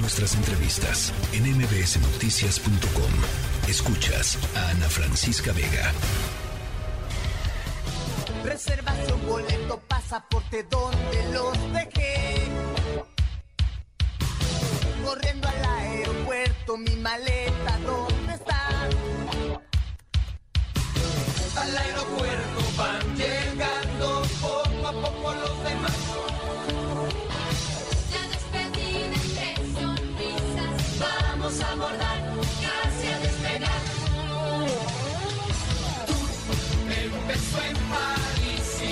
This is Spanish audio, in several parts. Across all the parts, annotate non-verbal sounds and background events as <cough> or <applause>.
nuestras entrevistas en mbsnoticias.com. Escuchas a Ana Francisca Vega. Reservación, boleto, pasaporte, ¿dónde los dejé? Corriendo al aeropuerto, mi maleta, ¿dónde está? Al aeropuerto a abordar, casi a despegar. En París.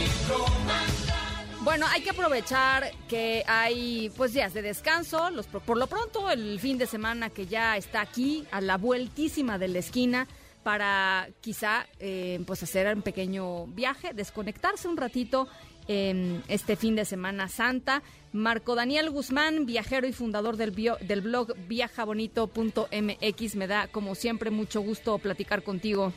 Bueno, hay que aprovechar que hay pues días de descanso, los, por lo pronto el fin de semana que ya está aquí a la vueltísima de la esquina para quizá eh, pues hacer un pequeño viaje, desconectarse un ratito en este fin de semana santa. Marco Daniel Guzmán, viajero y fundador del, bio- del blog viajabonito.mx, me da como siempre mucho gusto platicar contigo.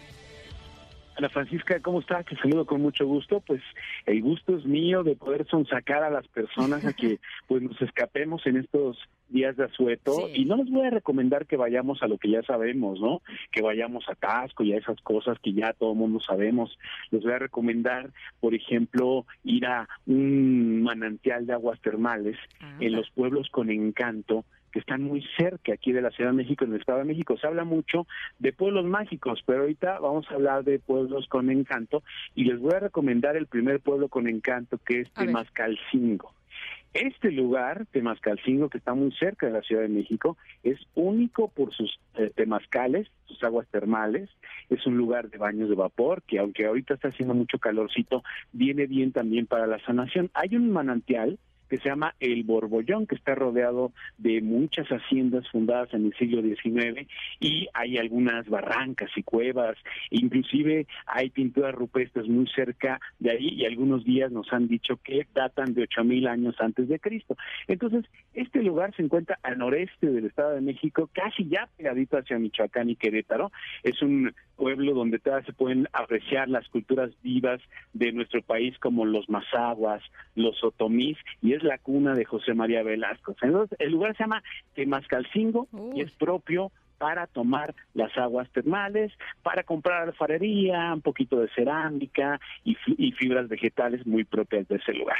Ana Francisca, ¿cómo estás? Te saludo con mucho gusto. Pues el gusto es mío de poder sonsacar a las personas a que pues nos escapemos en estos días de asueto Sí. y no les voy a recomendar que vayamos a lo que ya sabemos, ¿no? Que vayamos a Tasco y a esas cosas que ya todo el mundo sabemos. Les voy a recomendar, por ejemplo, ir a un manantial de aguas termales en los pueblos con encanto que están muy cerca aquí de la Ciudad de México, en el Estado de México. Se habla mucho de pueblos mágicos, pero ahorita vamos a hablar de pueblos con encanto y les voy a recomendar el primer pueblo con encanto que es. Temascalcingo. Este lugar, Temascalcingo, que está muy cerca de la Ciudad de México, es único por sus eh, sus aguas termales. Es un lugar de baños de vapor que, aunque ahorita está haciendo mucho calorcito, viene bien también para la sanación. Hay un manantial que se llama El Borbollón, que está rodeado de muchas haciendas fundadas en el siglo XIX y hay algunas barrancas y cuevas, inclusive hay pinturas rupestres muy cerca de ahí y algunos días nos han dicho que datan de 8000 años antes de Cristo. Entonces, este lugar se encuentra al noreste del Estado de México, casi ya pegadito hacia Michoacán y Querétaro. Es un pueblo donde todavía se pueden apreciar las culturas vivas de nuestro país como los mazaguas, los otomís y es la cuna de José María Velasco. Entonces, el lugar se llama Temascalcingo y es propio para tomar las aguas termales, para comprar alfarería, un poquito de cerámica y, fi- y fibras vegetales muy propias de ese lugar.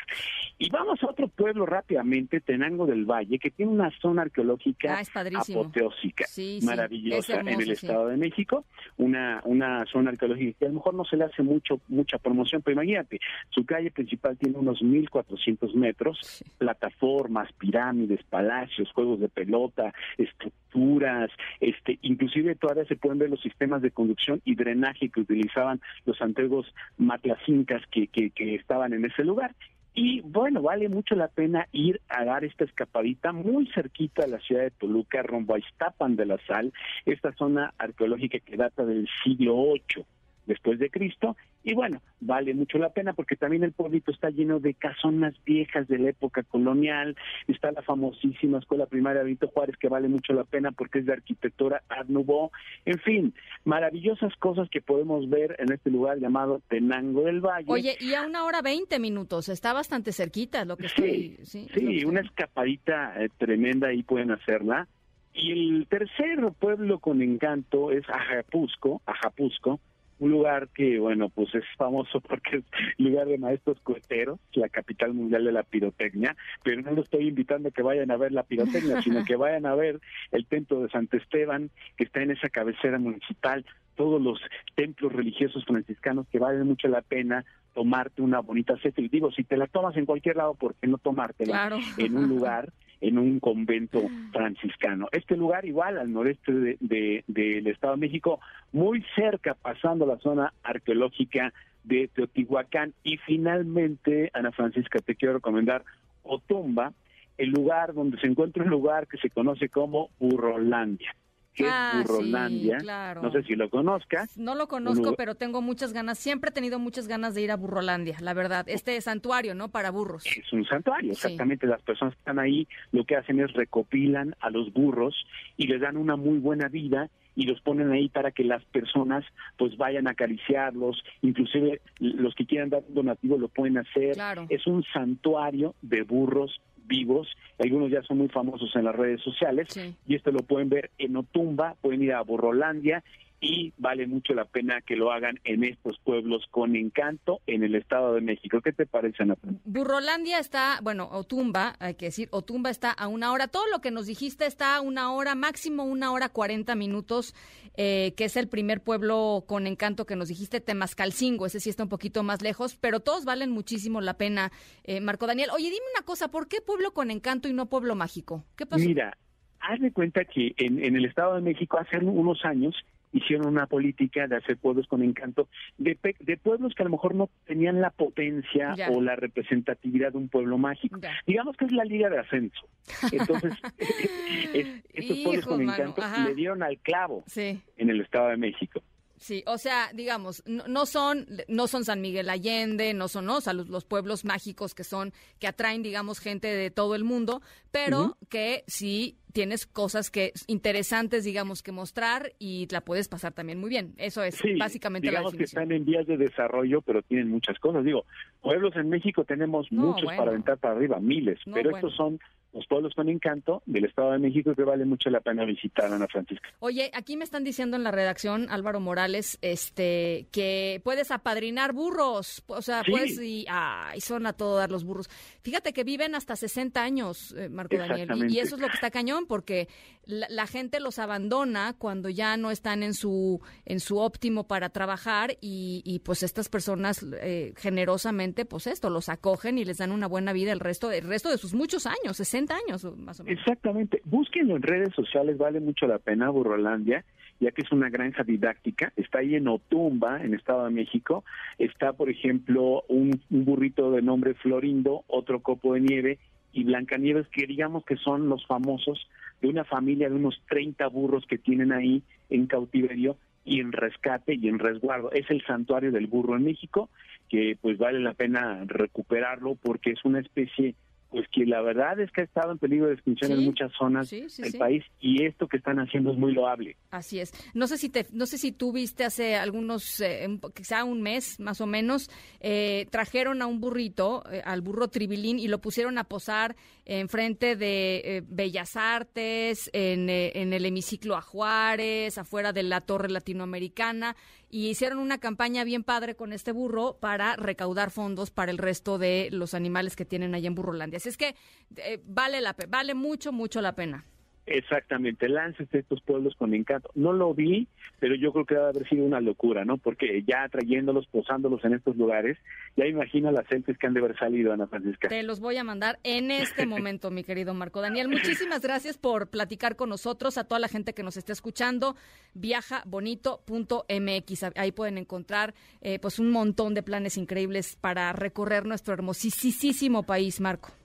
Y vamos a otro pueblo rápidamente, Tenango del Valle, que tiene una zona arqueológica Ah, apoteósica, Sí, maravillosa hermoso, en el sí. Estado de México, una, una zona arqueológica que a lo mejor no se le hace mucho mucha promoción, pero imagínate, su calle principal tiene unos 1.400 metros, plataformas, pirámides, palacios, juegos de pelota, estructuras, este, inclusive todavía se pueden ver los sistemas de conducción y drenaje que utilizaban los antiguos matlacincas que, que, estaban en ese lugar. Y bueno, vale mucho la pena ir a dar esta escapadita muy cerquita a la ciudad de Toluca, rumbo a Iztapan de la Sal, esta zona arqueológica que data del siglo VIII después de Cristo. Y bueno, vale mucho la pena porque también el pueblito está lleno de casonas viejas de la época colonial. Está la famosísima Escuela Primaria Benito Juárez que vale mucho la pena porque es de arquitectura Art Nouveau. En fin, maravillosas cosas que podemos ver en este lugar llamado Tenango del Valle. Oye, y a una hora veinte minutos, está bastante cerquita lo que estoy... Sí, Sí, una escapadita eh, tremenda ahí pueden hacerla. Y el tercer pueblo con encanto es Ajapusco, Ajapusco, un lugar que, bueno, pues es famoso <laughs> porque es lugar de maestros coheteros, la capital mundial de la pirotecnia, pero no lo estoy invitando a que vayan a ver la pirotecnia, <laughs> sino que vayan a ver el templo de Santo Esteban, que está en esa cabecera municipal, todos los templos religiosos franciscanos que valen mucho la pena tomarte una bonita selfie. Digo, si te la tomas en cualquier lado, ¿por qué no tomártela Claro. en un <laughs> lugar, en un convento franciscano? Este lugar igual al noreste de- de- del Estado de México, muy cerca, pasando la zona arqueológica de Teotihuacán. Y finalmente, Ana Francisca, te quiero recomendar Otumba, el lugar donde se encuentra un lugar que se conoce como Burrolandia. ¿Qué Ah, es Burrolandia? sí, claro. No sé si lo conozcas. No lo conozco, pero tengo muchas ganas, siempre he tenido muchas ganas de ir a Burrolandia, la verdad. Este santuario, ¿no? Para burros. es un santuario, Sí. exactamente. Las personas que están ahí lo que hacen es recopilan a los burros y les dan una muy buena vida y los ponen ahí para que las personas pues vayan a acariciarlos, inclusive los que quieran dar donativo lo pueden hacer. Claro. Es un santuario de burros vivos, algunos ya son muy famosos en las redes sociales, Sí. y esto lo pueden ver en Otumba, pueden ir a Burrolandia, y vale mucho la pena que lo hagan en estos pueblos con encanto en el Estado de México. ¿Qué te parece, Ana Francisca? Burrolandia está, bueno, Otumba, hay que decir, Otumba está a una hora. Todo lo que nos dijiste está a una hora, máximo una hora cuarenta minutos, eh, que es el primer pueblo con encanto que nos dijiste, Temascalcingo. Ese sí está un poquito más lejos, pero todos valen muchísimo la pena, eh, Marco Daniel. Oye, dime una cosa, ¿por qué pueblo con encanto y no pueblo mágico? ¿Qué pasó? Mira, haz de cuenta que en, en el Estado de México hace unos años hicieron una política de hacer pueblos con encanto, de, pe- de pueblos que a lo mejor no tenían la potencia Ya. o la representatividad de un pueblo mágico. Ya. Digamos que es la liga de ascenso. Entonces, <laughs> <laughs> es- estos pueblos con mano, encanto ajá. le dieron al clavo Sí. en el Estado de México. Sí, o sea, digamos, no, no son no son San Miguel Allende, no son no, o sea, los, los pueblos mágicos que son que atraen, digamos, gente de todo el mundo, pero que sí tienes cosas que interesantes, digamos, que mostrar y la puedes pasar también muy bien. Eso es Sí, básicamente la digamos que definición. están en vías de desarrollo, pero tienen muchas cosas. Digo, pueblos en México tenemos No, muchos bueno. para aventar para arriba, miles, No, pero bueno. estos son los pueblos con encanto del Estado de México que vale mucho la pena visitar, Ana Francisca. Oye, aquí me están diciendo en la redacción, Álvaro Morales, este, que puedes apadrinar burros. O sea, Sí. puedes y, ay, son a todo dar los burros. Fíjate que viven hasta 60 años, eh, Marco Daniel. Y, eso es lo que está cañón, porque la, gente los abandona cuando ya no están en su, en su óptimo para trabajar y, y, pues estas personas eh, generosamente, pues esto, los acogen y les dan una buena vida el resto, el resto de sus muchos años, 60 años más o menos. Exactamente. Búsquenlo en redes sociales, vale mucho la pena, Burrolandia, ya que es una granja didáctica. Está ahí en Otumba, en Estado de México. Está, por ejemplo, un burrito de nombre Florindo, otro copo de nieve y Blancanieves, que digamos que son los famosos de una familia de unos 30 burros que tienen ahí en cautiverio y en rescate y en resguardo. Es el santuario del burro en México, que pues vale la pena recuperarlo porque es una especie pues que la verdad es que ha estado en peligro de extinción Sí, en muchas zonas sí, sí, del país y esto que están haciendo es muy loable. Así es. No sé si te, no sé si tú viste hace algunos, eh, quizá un mes más o menos, eh, trajeron a un burrito, eh, al burro Tribilín, y lo pusieron a posar enfrente de eh, Bellas Artes, en, eh, en el hemiciclo a Juárez, afuera de la Torre Latinoamericana, y hicieron una campaña bien padre con este burro para recaudar fondos para el resto de los animales que tienen allá en Burrolandia. Así es que eh, vale la vale mucho, mucho la pena. Exactamente, láncese a estos pueblos con encanto. No lo vi, pero yo creo que debe haber sido una locura, ¿no? Porque ya trayéndolos, posándolos en estos lugares, ya imagina las selfies que han de haber salido, Ana Francisca. Te los voy a mandar en este momento, mi querido Marco Daniel. <laughs> Muchísimas gracias por platicar con nosotros, a toda la gente que nos está escuchando. Viajabonito.mx. Ahí pueden encontrar eh, pues un montón de planes increíbles para recorrer nuestro hermosísimo país, Marco.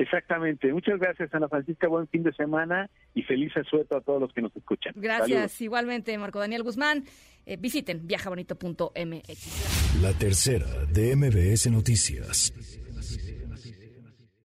Exactamente. Muchas gracias, Ana Francisca. Buen fin de semana y feliz asueto a todos los que nos escuchan. Gracias, Saludos. igualmente, Marco Daniel Guzmán. Eh, visiten viajabonito.mx. La tercera de MBS Noticias.